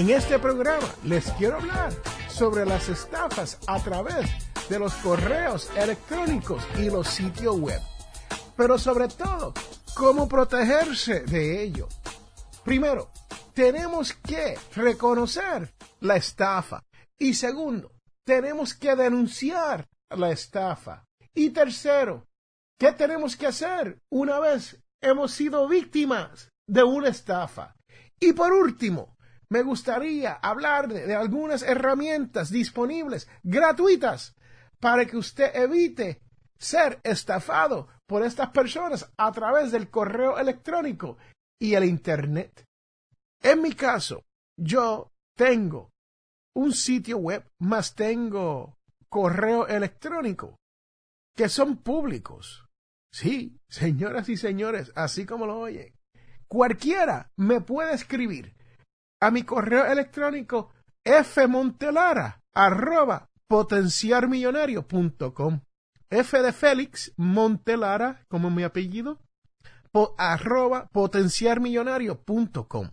En este programa les quiero hablar sobre las estafas a través de los correos electrónicos y los sitios web, pero sobre todo, cómo protegerse de ello. Primero, tenemos que reconocer la estafa. Y segundo, tenemos que denunciar la estafa. Y tercero, ¿qué tenemos que hacer una vez hemos sido víctimas de una estafa? Y por último, me gustaría hablar de, algunas herramientas disponibles gratuitas para que usted evite ser estafado por estas personas a través del correo electrónico y el Internet. En mi caso, yo tengo un sitio web más tengo correo electrónico que son públicos. Sí, señoras y señores, así como lo oyen. Cualquiera me puede escribir a mi correo electrónico fmontelara arroba potenciarmillonario.com F de Félix Montelara, como mi apellido, arroba potenciarmillonario.com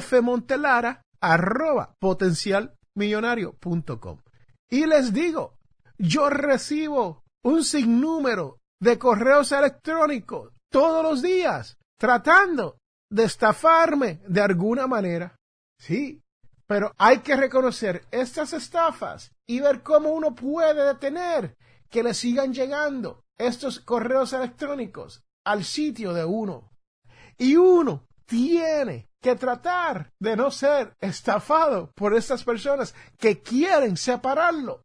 fmontelara arroba potencialmillonario.com. Y les digo, yo recibo un sinnúmero de correos electrónicos todos los días tratando de estafarme de alguna manera. Sí, pero hay que reconocer estas estafas y ver cómo uno puede detener que le sigan llegando estos correos electrónicos al sitio de uno. Y uno tiene que tratar de no ser estafado por estas personas que quieren separarlo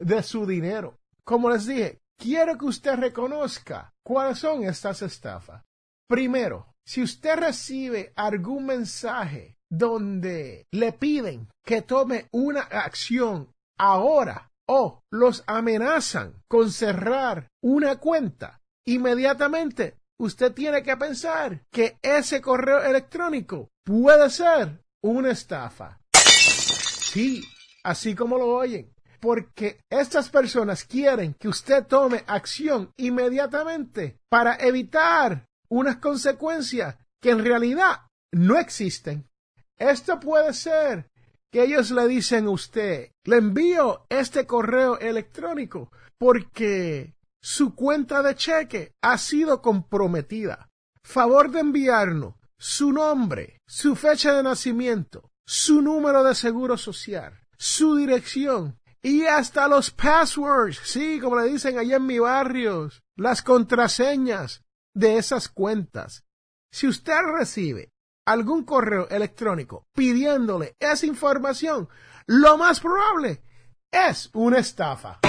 de su dinero. Como les dije, quiero que usted reconozca cuáles son estas estafas. Primero, si usted recibe algún mensaje donde le piden que tome una acción ahora o los amenazan con cerrar una cuenta, inmediatamente usted tiene que pensar que ese correo electrónico puede ser una estafa. Sí, así como lo oyen. Porque estas personas quieren que usted tome acción inmediatamente para evitar unas consecuencias que en realidad no existen. Esto puede ser que ellos le dicen a usted, le envío este correo electrónico porque su cuenta de cheque ha sido comprometida. Favor de enviarnos su nombre, su fecha de nacimiento, su número de seguro social, su dirección y hasta los passwords, sí, como le dicen allá en mi barrio, las contraseñas de esas cuentas. Si usted recibe algún correo electrónico pidiéndole esa información, lo más probable es una estafa.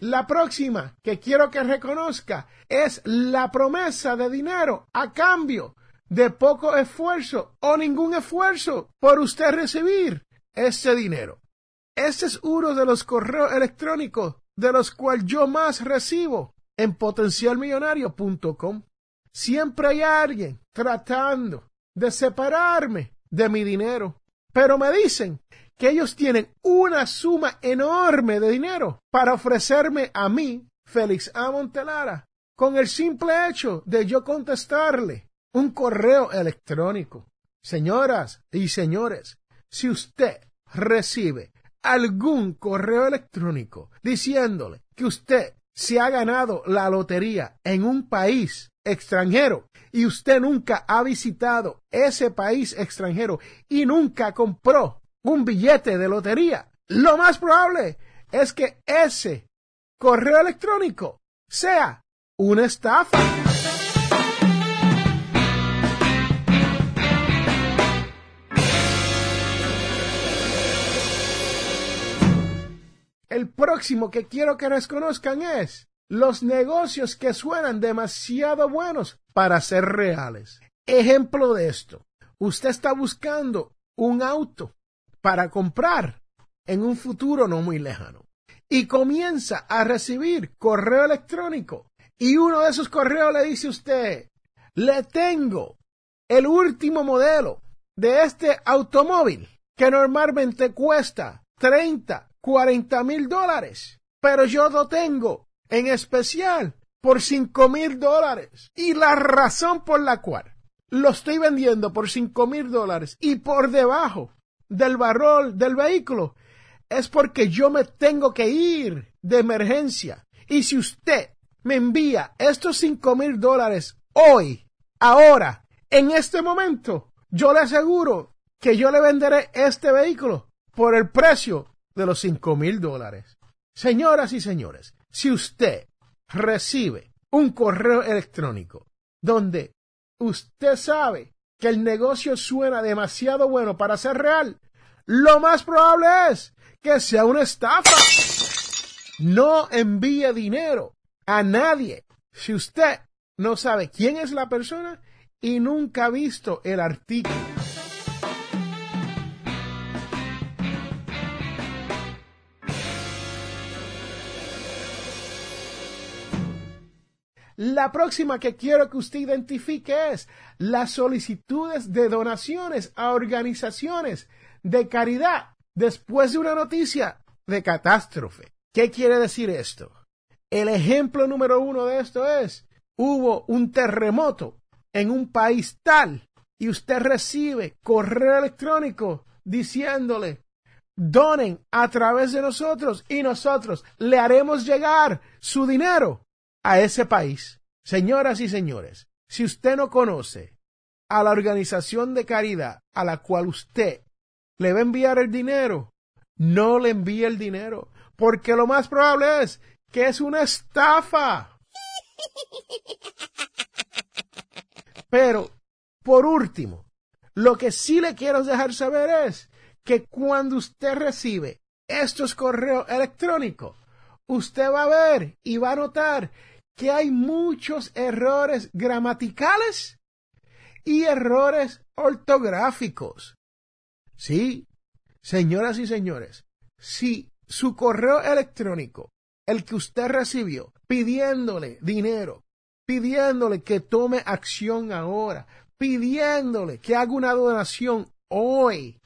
La próxima que quiero que reconozca es la promesa de dinero a cambio de poco esfuerzo o ningún esfuerzo por usted recibir ese dinero. Este es uno de los correos electrónicos de los cuales yo más recibo en potencialmillonario.com. Siempre hay alguien tratando de separarme de mi dinero, pero me dicen que ellos tienen una suma enorme de dinero para ofrecerme a mí, Félix A. Montelara, con el simple hecho de yo contestarle un correo electrónico. Señoras y señores, si usted recibe algún correo electrónico diciéndole que usted se ha ganado la lotería en un país extranjero y usted nunca ha visitado ese país extranjero y nunca compró un billete de lotería, lo más probable es que ese correo electrónico sea una estafa. El próximo que quiero que reconozcan es los negocios que suenan demasiado buenos para ser reales. Ejemplo de esto. Usted está buscando un auto para comprar en un futuro no muy lejano y comienza a recibir correo electrónico y uno de esos correos le dice a usted, le tengo el último modelo de este automóvil que normalmente cuesta 30, 40 mil dólares, pero yo lo tengo en especial por 5 mil dólares. Y la razón por la cual lo estoy vendiendo por 5 mil dólares y por debajo del barrol del vehículo es porque yo me tengo que ir de emergencia. Y si usted me envía estos 5 mil dólares hoy, ahora, en este momento, yo le aseguro que yo le venderé este vehículo por el precio de los cinco mil dólares. Señoras y señores, si usted recibe un correo electrónico donde usted sabe que el negocio suena demasiado bueno para ser real, lo más probable es que sea una estafa. No envíe dinero a nadie si usted no sabe quién es la persona y nunca ha visto el artículo. La próxima que quiero que usted identifique es las solicitudes de donaciones a organizaciones de caridad después de una noticia de catástrofe. ¿Qué quiere decir esto? El ejemplo número uno de esto es, hubo un terremoto en un país tal y usted recibe correo electrónico diciéndole, donen a través de nosotros y nosotros le haremos llegar su dinero a ese país. Señoras y señores, si usted no conoce a la organización de caridad a la cual usted le va a enviar el dinero, no le envíe el dinero, porque lo más probable es que es una estafa. Pero, por último, lo que sí le quiero dejar saber es que cuando usted recibe estos correos electrónicos, usted va a ver y va a notar que hay muchos errores gramaticales y errores ortográficos. Sí, señoras y señores, si su correo electrónico, el que usted recibió, pidiéndole dinero, pidiéndole que tome acción ahora, pidiéndole que haga una donación hoy,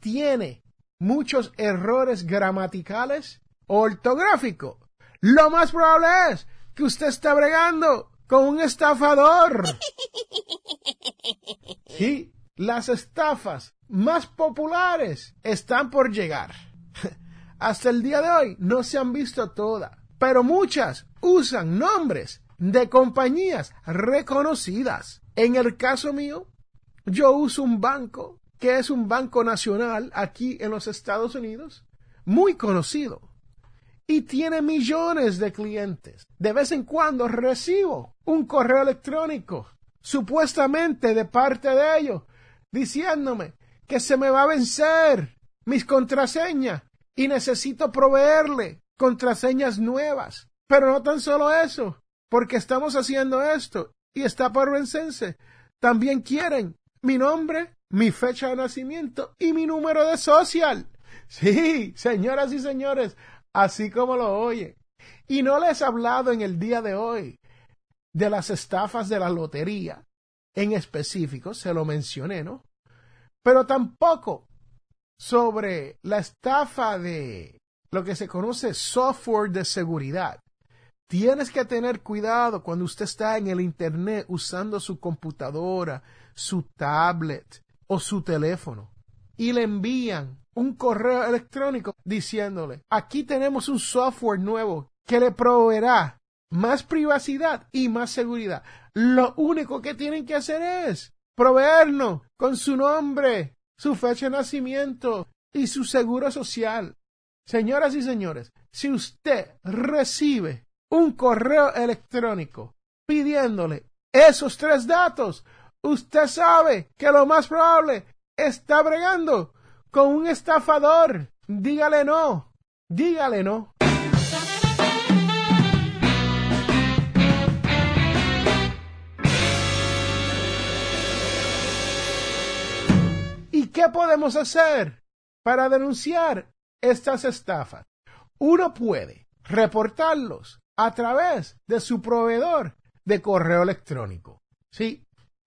tiene muchos errores gramaticales ortográficos, lo más probable es que usted está bregando con un estafador. Y las estafas más populares están por llegar. Hasta el día de hoy no se han visto todas, pero muchas usan nombres de compañías reconocidas. En el caso mío, yo uso un banco que es un banco nacional aquí en los Estados Unidos, muy conocido y tiene millones de clientes. De vez en cuando recibo un correo electrónico, supuestamente de parte de ellos, diciéndome que se me va a vencer mis contraseñas y necesito proveerle contraseñas nuevas. Pero no tan solo eso, porque estamos haciendo esto y está por vencerse. También quieren mi nombre, mi fecha de nacimiento y mi número de social. Sí, señoras y señores, así como lo oye. Y no les he hablado en el día de hoy de las estafas de la lotería en específico, se lo mencioné, ¿no? Pero tampoco sobre la estafa de lo que se conoce software de seguridad. Tienes que tener cuidado cuando usted está en el Internet usando su computadora, su tablet, o su teléfono y le envían un correo electrónico diciéndole, aquí tenemos un software nuevo que le proveerá más privacidad y más seguridad. Lo único que tienen que hacer es proveernos con su nombre, su fecha de nacimiento y su seguro social. Señoras y señores, si usted recibe un correo electrónico pidiéndole esos tres datos, usted sabe que lo más probable está bregando con un estafador. Dígale no, dígale no. ¿Y qué podemos hacer para denunciar estas estafas? Uno puede reportarlos a través de su proveedor de correo electrónico. Sí,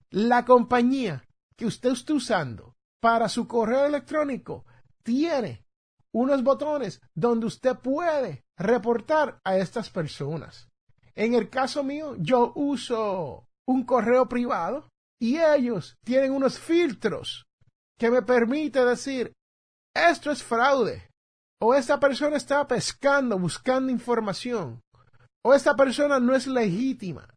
la compañía que usted esté usando para su correo electrónico tiene unos botones donde usted puede reportar a estas personas. En el caso mío, yo uso un correo privado y ellos tienen unos filtros que me permite decir esto es fraude o esta persona está pescando, buscando información o esta persona no es legítima.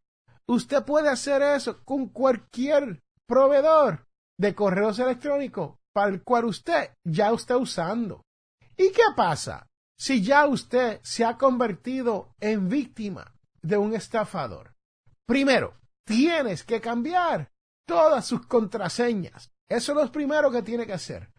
Usted puede hacer eso con cualquier proveedor de correos electrónicos para el cual usted ya está usando. ¿Y qué pasa si ya usted se ha convertido en víctima de un estafador? Primero, tienes que cambiar todas sus contraseñas. Eso es lo primero que tiene que hacer.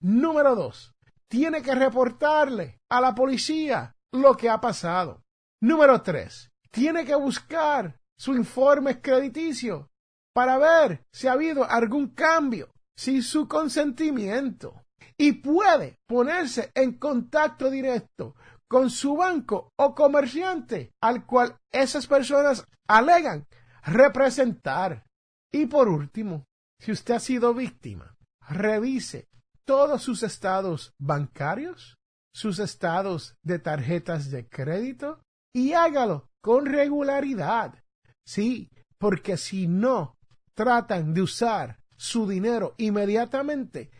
Número dos, tiene que reportarle a la policía lo que ha pasado. Número tres, tiene que buscar su informe crediticio para ver si ha habido algún cambio sin su consentimiento y puede ponerse en contacto directo con su banco o comerciante al cual esas personas alegan representar. Y por último, si usted ha sido víctima, revise todos sus estados bancarios, sus estados de tarjetas de crédito y hágalo con regularidad. Sí, porque si no tratan de usar su dinero inmediatamente,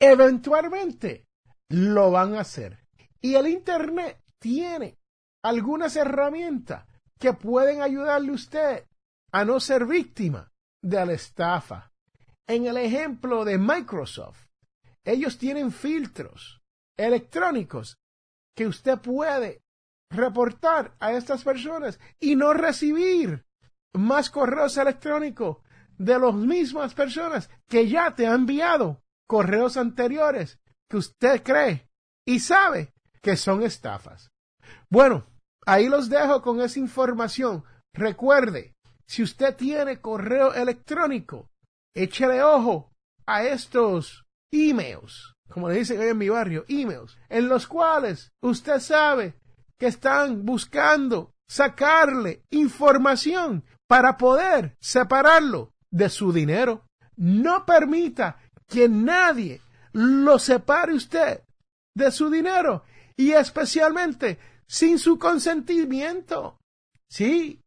eventualmente lo van a hacer. Y el Internet tiene algunas herramientas que pueden ayudarle a usted a no ser víctima de la estafa. En el ejemplo de Microsoft, ellos tienen filtros electrónicos que usted puede reportar a estas personas y no recibir más correos electrónicos de las mismas personas que ya te han enviado correos anteriores que usted cree y sabe que son estafas. Bueno, ahí los dejo con esa información. Recuerde, si usted tiene correo electrónico, échele ojo a estos emails, como le dicen hoy en mi barrio, emails, en los cuales usted sabe que están buscando sacarle información para poder separarlo de su dinero. No permita que nadie lo separe usted de su dinero y especialmente sin su consentimiento. Sí,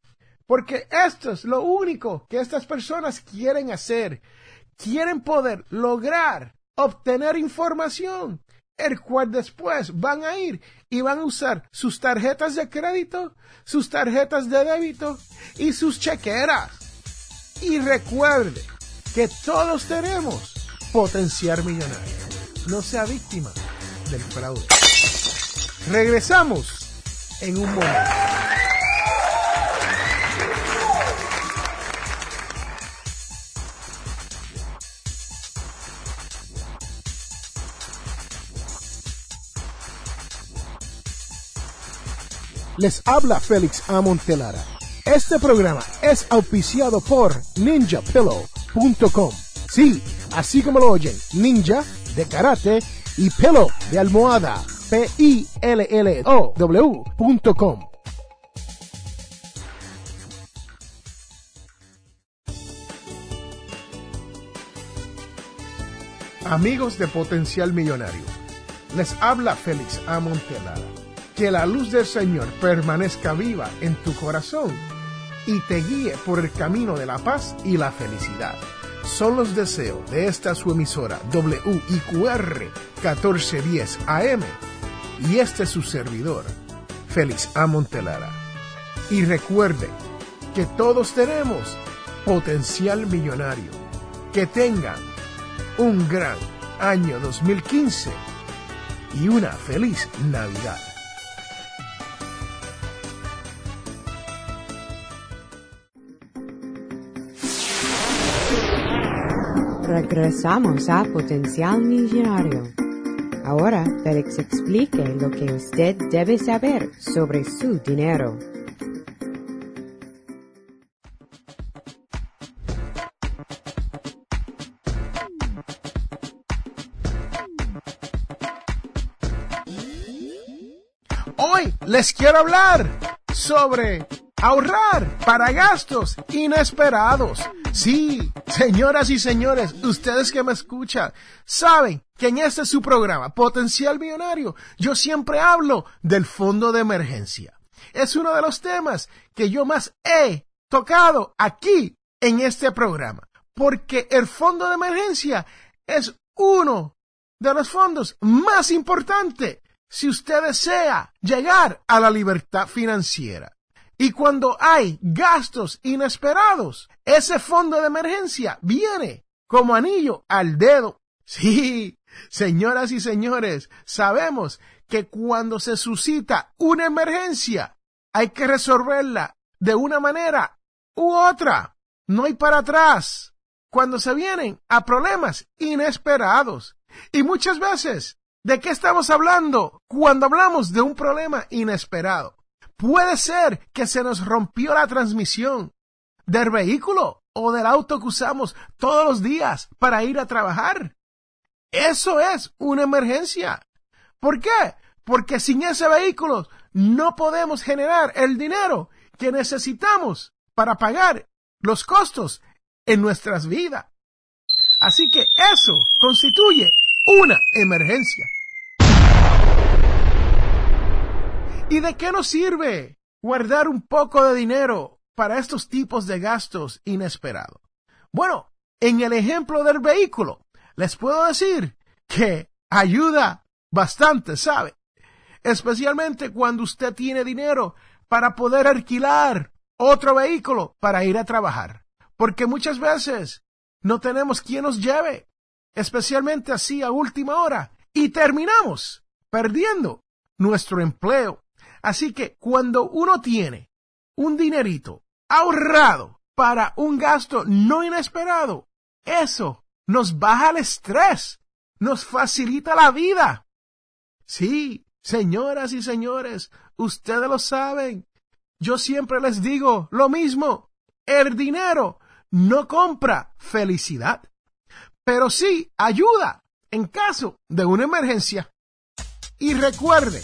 porque esto es lo único que estas personas quieren hacer. Quieren poder lograr obtener información, el cual después van a ir y van a usar sus tarjetas de crédito, sus tarjetas de débito y sus chequeras. Y recuerde que todos tenemos potencial millonario. No sea víctima del fraude. Regresamos en un momento. Les habla Félix Amontelara. Este programa es auspiciado por ninjapillow.com. Sí, así como lo oyen, ninja de karate y pillow de almohada. P-I-L-L-O-W.com. Amigos de Potencial Millonario, les habla Félix Amontelara que la luz del Señor permanezca viva en tu corazón y te guíe por el camino de la paz y la felicidad. son los deseos de esta su emisora WIQR 1410 AM y este es su servidor, Félix A. Montelara. Y recuerde que todos tenemos potencial millonario. Que tengan un gran año 2015 y una feliz Navidad. Regresamos a Potencial Millonario. Ahora Félix explique lo que usted debe saber sobre su dinero. Hoy les quiero hablar sobre ahorrar para gastos inesperados. Sí, señoras y señores, ustedes que me escuchan, saben que en este su programa, Potencial Millonario, yo siempre hablo del fondo de emergencia. Es uno de los temas que yo más he tocado aquí en este programa, porque el fondo de emergencia es uno de los fondos más importantes si usted desea llegar a la libertad financiera. Y cuando hay gastos inesperados, ese fondo de emergencia viene como anillo al dedo. Sí, señoras y señores, sabemos que cuando se suscita una emergencia, hay que resolverla de una manera u otra. No hay para atrás. Cuando se vienen a problemas inesperados. Y muchas veces, ¿de qué estamos hablando cuando hablamos de un problema inesperado? Puede ser que se nos rompió la transmisión del vehículo o del auto que usamos todos los días para ir a trabajar. Eso es una emergencia. ¿Por qué? Porque sin ese vehículo no podemos generar el dinero que necesitamos para pagar los costos en nuestras vidas. Así que eso constituye una emergencia. ¿Y de qué nos sirve guardar un poco de dinero para estos tipos de gastos inesperados? Bueno, en el ejemplo del vehículo, les puedo decir que ayuda bastante, ¿sabe? Especialmente cuando usted tiene dinero para poder alquilar otro vehículo para ir a trabajar. Porque muchas veces no tenemos quien nos lleve, especialmente así a última hora, y terminamos perdiendo nuestro empleo Así que cuando uno tiene un dinerito ahorrado para un gasto no inesperado, eso nos baja el estrés, nos facilita la vida. Sí, señoras y señores, ustedes lo saben. Yo siempre les digo lo mismo. El dinero no compra felicidad, pero sí ayuda en caso de una emergencia. Y recuerde,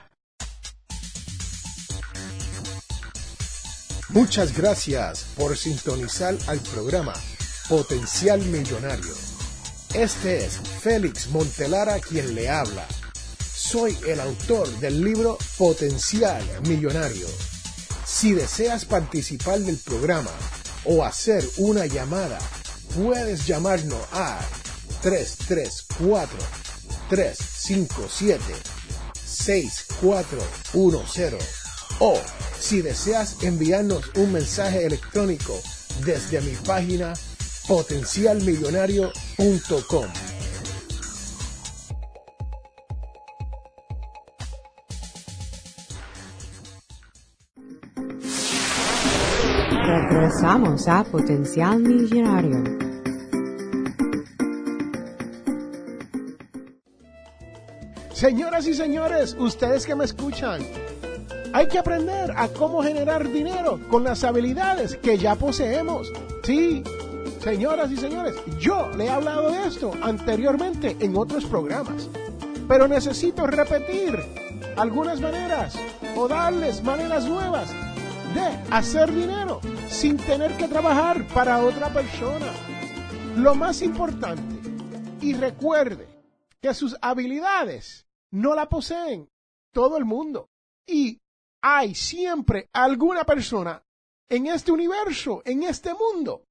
Muchas gracias por sintonizar al programa Potencial Millonario. Este es Félix Montelara quien le habla. Soy el autor del libro Potencial Millonario. Si deseas participar del programa o hacer una llamada, puedes llamarnos a 334 357 6410 o si deseas enviarnos un mensaje electrónico desde mi página potencialmillonario.com. Regresamos a Potencial Millonario. Señoras y señores, ustedes que me escuchan, hay que aprender a cómo generar dinero con las habilidades que ya poseemos. Sí, señoras y señores, yo le he hablado de esto anteriormente en otros programas, pero necesito repetir algunas maneras o darles maneras nuevas de hacer dinero sin tener que trabajar para otra persona. Lo más importante, y recuerde que sus habilidades no la poseen todo el mundo. Y hay siempre alguna persona en este universo, en este mundo,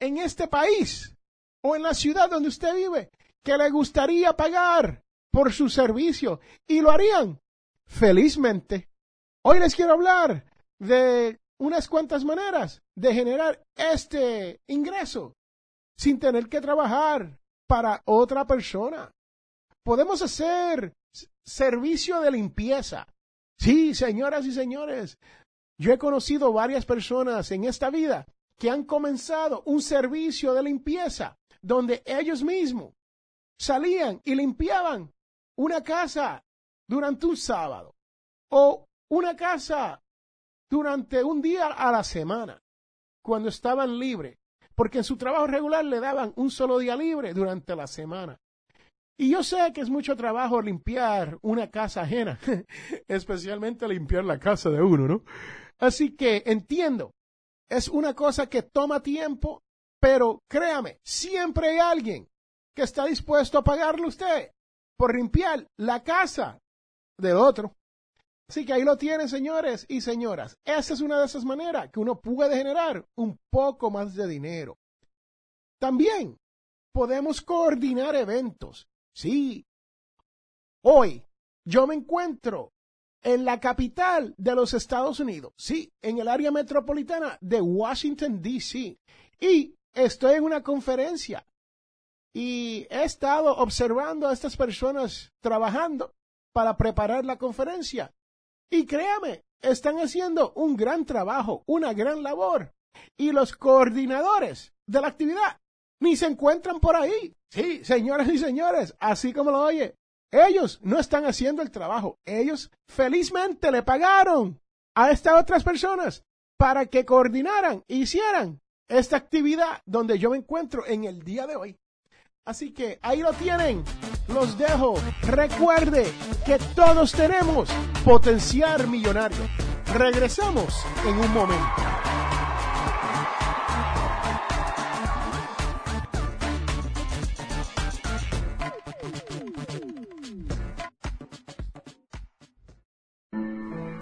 en este país o en la ciudad donde usted vive, que le gustaría pagar por su servicio y lo harían felizmente. Hoy les quiero hablar de unas cuantas maneras de generar este ingreso sin tener que trabajar para otra persona. Podemos hacer servicio de limpieza. Sí, señoras y señores, yo he conocido varias personas en esta vida que han comenzado un servicio de limpieza donde ellos mismos salían y limpiaban una casa durante un sábado o una casa durante un día a la semana cuando estaban libres, porque en su trabajo regular le daban un solo día libre durante la semana. Y yo sé que es mucho trabajo limpiar una casa ajena, especialmente limpiar la casa de uno, ¿no? Así que entiendo, es una cosa que toma tiempo, pero créame, siempre hay alguien que está dispuesto a pagarle usted por limpiar la casa de otro. Así que ahí lo tienen, señores y señoras. Esa es una de esas maneras que uno puede generar un poco más de dinero. También podemos coordinar eventos. Sí. Hoy yo me encuentro en la capital de los Estados Unidos. Sí, en el área metropolitana de Washington, D.C. Y estoy en una conferencia. Y he estado observando a estas personas trabajando para preparar la conferencia. Y créame, están haciendo un gran trabajo, una gran labor. Y los coordinadores de la actividad ni se encuentran por ahí. Sí, señoras y señores, así como lo oye, ellos no están haciendo el trabajo. Ellos felizmente le pagaron a estas otras personas para que coordinaran hicieran esta actividad donde yo me encuentro en el día de hoy. Así que ahí lo tienen. Los dejo. Recuerde que todos tenemos potencial millonario. Regresamos en un momento.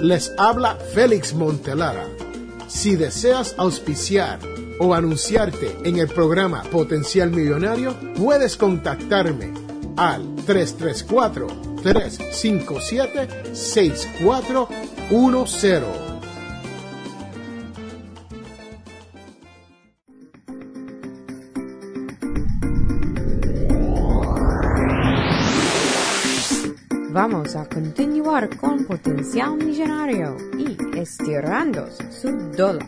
Les habla Félix Montelara. Si deseas auspiciar o anunciarte en el programa Potencial Millonario, puedes contactarme al 334-357-6410. A continuar con Potencial Millonario y estirando su dólar.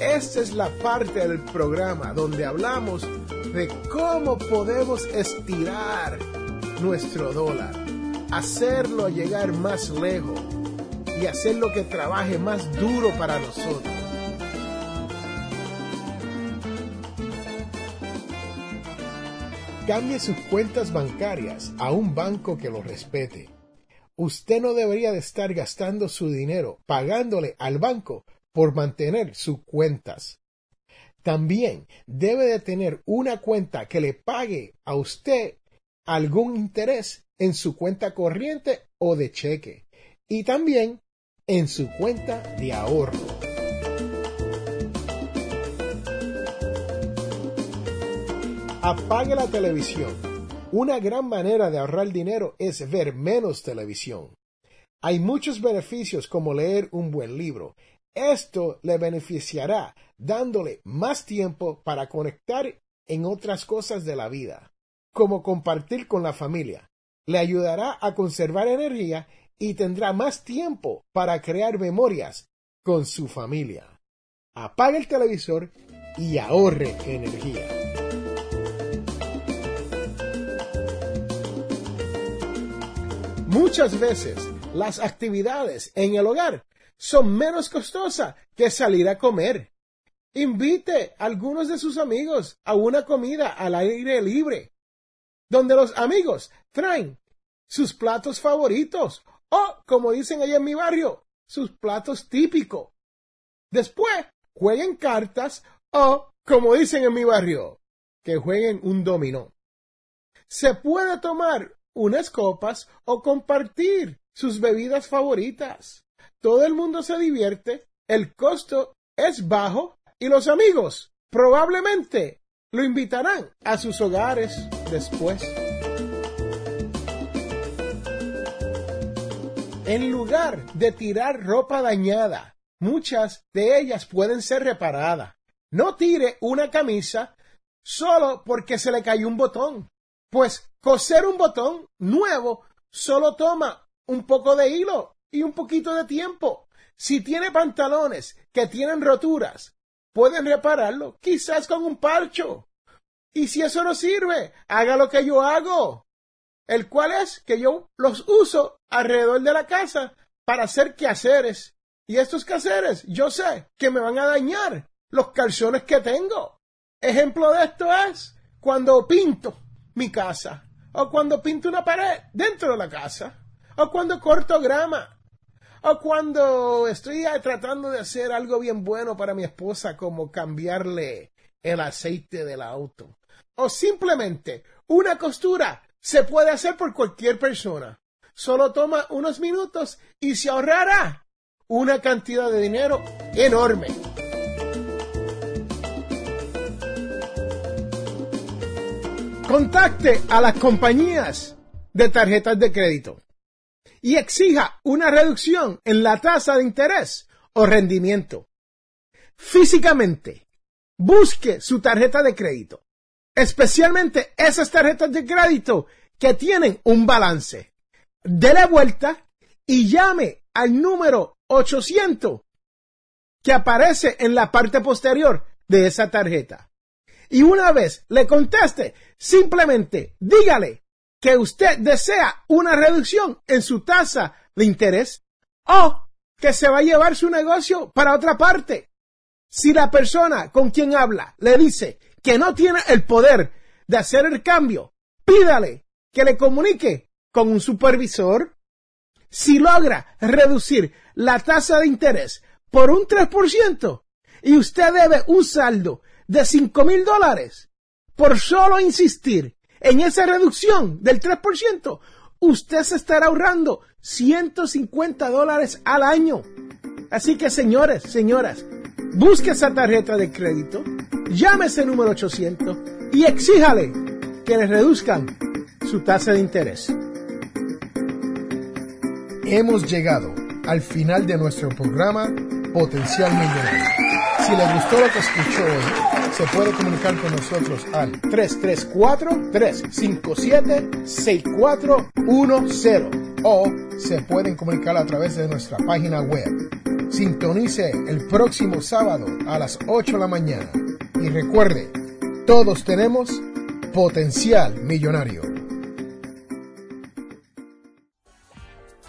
Esta es la parte del programa donde hablamos de cómo podemos estirar nuestro dólar, hacerlo llegar más lejos y hacerlo que trabaje más duro para nosotros. Cambie sus cuentas bancarias a un banco que lo respete. Usted no debería de estar gastando su dinero pagándole al banco por mantener sus cuentas. También debe de tener una cuenta que le pague a usted algún interés en su cuenta corriente o de cheque y también en su cuenta de ahorro. Apague la televisión. Una gran manera de ahorrar dinero es ver menos televisión. Hay muchos beneficios como leer un buen libro. Esto le beneficiará dándole más tiempo para conectar en otras cosas de la vida, como compartir con la familia. Le ayudará a conservar energía y tendrá más tiempo para crear memorias con su familia. Apague el televisor y ahorre energía. Muchas veces las actividades en el hogar son menos costosas que salir a comer. Invite a algunos de sus amigos a una comida al aire libre, donde los amigos traen sus platos favoritos o, como dicen allá en mi barrio, sus platos típicos. Después, jueguen cartas o, como dicen en mi barrio, que jueguen un dominó. Se puede tomar unas copas o compartir sus bebidas favoritas. Todo el mundo se divierte, el costo es bajo y los amigos probablemente lo invitarán a sus hogares después. En lugar de tirar ropa dañada, muchas de ellas pueden ser reparadas. No tire una camisa solo porque se le cayó un botón. Pues coser un botón nuevo solo toma un poco de hilo y un poquito de tiempo. Si tiene pantalones que tienen roturas, pueden repararlo quizás con un parcho. Y si eso no sirve, haga lo que yo hago, el cual es que yo los uso alrededor de la casa para hacer quehaceres. Y estos quehaceres, yo sé que me van a dañar los calzones que tengo. Ejemplo de esto es cuando pinto mi casa, o cuando pinto una pared dentro de la casa, o cuando corto grama, o cuando estoy tratando de hacer algo bien bueno para mi esposa, como cambiarle el aceite del auto, o simplemente una costura se puede hacer por cualquier persona. Solo toma unos minutos y se ahorrará una cantidad de dinero enorme. Contacte a las compañías de tarjetas de crédito y exija una reducción en la tasa de interés o rendimiento. Físicamente, busque su tarjeta de crédito, especialmente esas tarjetas de crédito que tienen un balance. Dele vuelta y llame al número 800 que aparece en la parte posterior de esa tarjeta y una vez le conteste, simplemente dígale que usted desea una reducción en su tasa de interés o que se va a llevar su negocio para otra parte. Si la persona con quien habla le dice que no tiene el poder de hacer el cambio, pídale que le comunique con un supervisor. Si logra reducir la tasa de interés por un 3% y usted debe un saldo de cinco mil dólares por solo insistir en esa reducción del 3%, usted se estará ahorrando 150 dólares al año. Así que señores, señoras, busque esa tarjeta de crédito, llame ese número 800 y exíjale que le reduzcan su tasa de interés. Hemos llegado al final de nuestro programa Potencial Millonario. Si le gustó lo que escuchó hoy, se puede comunicar con nosotros al 334-357-6410 o se pueden comunicar a través de nuestra página web. Sintonice el próximo sábado a las 8 de la mañana y recuerde, todos tenemos potencial millonario.